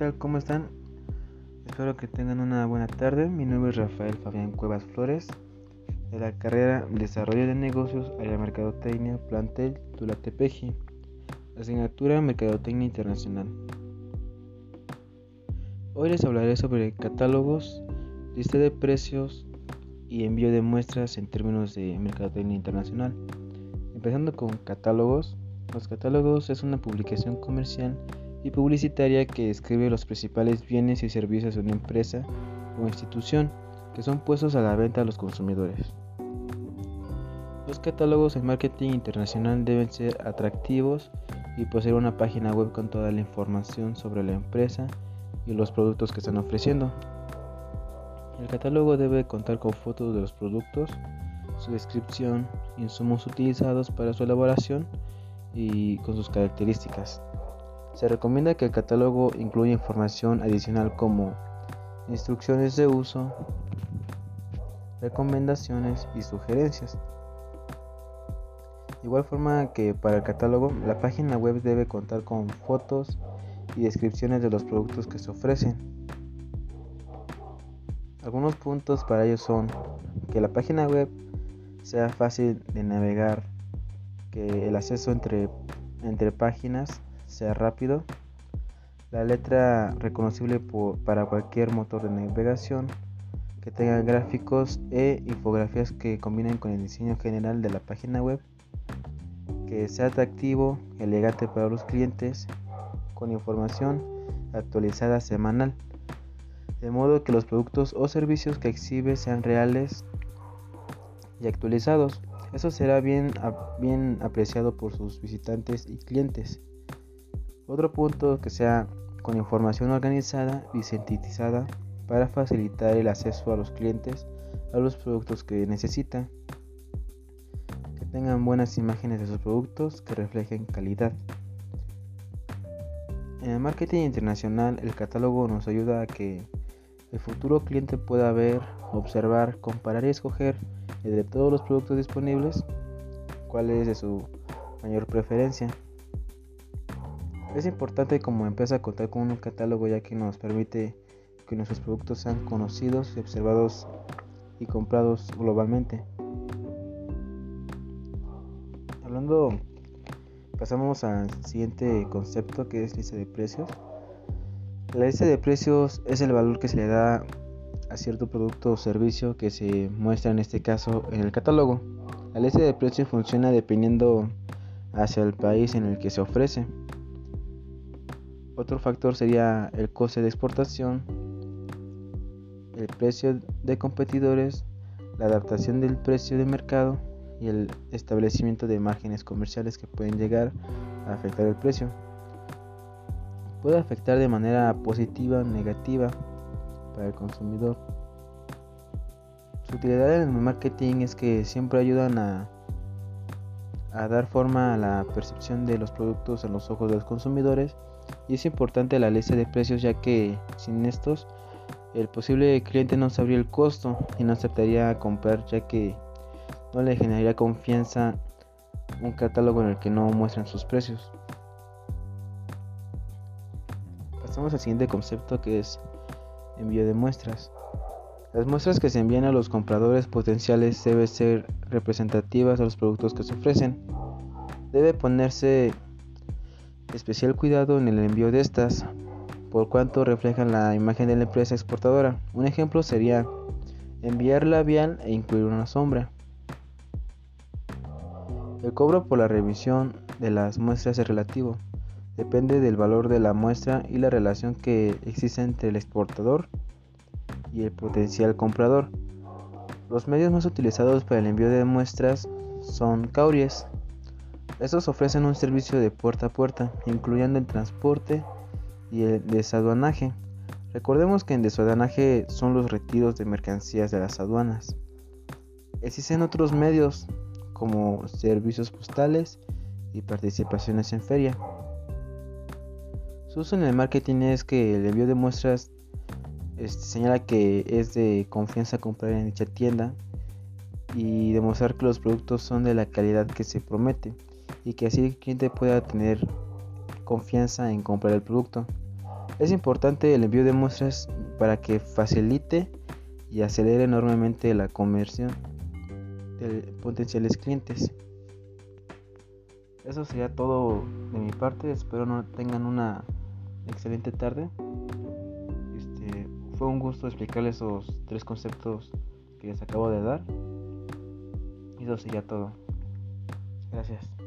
tal? ¿Cómo están? Espero que tengan una buena tarde. Mi nombre es Rafael Fabián Cuevas Flores, de la carrera Desarrollo de Negocios, Área Mercadotecnia, Plantel, Tulatepeji, asignatura Mercadotecnia Internacional. Hoy les hablaré sobre catálogos, lista de precios y envío de muestras en términos de Mercadotecnia Internacional. Empezando con catálogos. Los catálogos es una publicación comercial y publicitaria que describe los principales bienes y servicios de una empresa o institución que son puestos a la venta a los consumidores. Los catálogos en marketing internacional deben ser atractivos y poseer una página web con toda la información sobre la empresa y los productos que están ofreciendo. El catálogo debe contar con fotos de los productos, su descripción, insumos utilizados para su elaboración y con sus características. Se recomienda que el catálogo incluya información adicional como instrucciones de uso, recomendaciones y sugerencias. De igual forma que para el catálogo, la página web debe contar con fotos y descripciones de los productos que se ofrecen. Algunos puntos para ello son que la página web sea fácil de navegar, que el acceso entre, entre páginas sea rápido, la letra reconocible para cualquier motor de navegación, que tenga gráficos e infografías que combinen con el diseño general de la página web, que sea atractivo, elegante para los clientes, con información actualizada semanal, de modo que los productos o servicios que exhibe sean reales y actualizados. Eso será bien, bien apreciado por sus visitantes y clientes. Otro punto que sea con información organizada y sintetizada para facilitar el acceso a los clientes a los productos que necesitan. Que tengan buenas imágenes de sus productos que reflejen calidad. En el marketing internacional el catálogo nos ayuda a que el futuro cliente pueda ver, observar, comparar y escoger entre todos los productos disponibles cuál es de su mayor preferencia. Es importante como empresa contar con un catálogo ya que nos permite que nuestros productos sean conocidos y observados y comprados globalmente. Hablando, pasamos al siguiente concepto que es lista de precios. La lista de precios es el valor que se le da a cierto producto o servicio que se muestra en este caso en el catálogo. La lista de precios funciona dependiendo hacia el país en el que se ofrece. Otro factor sería el coste de exportación, el precio de competidores, la adaptación del precio de mercado y el establecimiento de márgenes comerciales que pueden llegar a afectar el precio. Puede afectar de manera positiva o negativa para el consumidor. Su utilidad en el marketing es que siempre ayudan a, dar forma a la percepción de los productos en los ojos de los consumidores y es importante la lista de precios ya que sin estos el posible cliente no sabría el costo y no aceptaría comprar ya que no le generaría confianza un catálogo en el que no muestran sus precios. Pasamos al siguiente concepto que es envío de muestras. Las muestras que se envían a los compradores potenciales deben ser representativas de los productos que se ofrecen. Debe ponerse especial cuidado en el envío de estas, por cuanto reflejan la imagen de la empresa exportadora. Un ejemplo sería enviar labial e incluir una sombra. El cobro por la revisión de las muestras es relativo. Depende del valor de la muestra y la relación que existe entre el exportador y el potencial comprador. Los medios más utilizados para el envío de muestras son cauries, estos ofrecen un servicio de puerta a puerta, incluyendo el transporte y el desaduanaje. Recordemos que en desaduanaje son los retiros de mercancías de las aduanas. Existen otros medios como servicios postales y participaciones en feria. Su uso en el marketing es que el envío de muestras este, señala que es de confianza comprar en dicha tienda y demostrar que los productos son de la calidad que se promete y que así el cliente pueda tener confianza en comprar el producto. Es importante el envío de muestras para que facilite y acelere enormemente la conversión de potenciales clientes. Eso sería todo de mi parte. Espero no tengan una excelente tarde. Este, fue un gusto explicarles esos tres conceptos que les acabo de dar. Y eso sería todo. Gracias.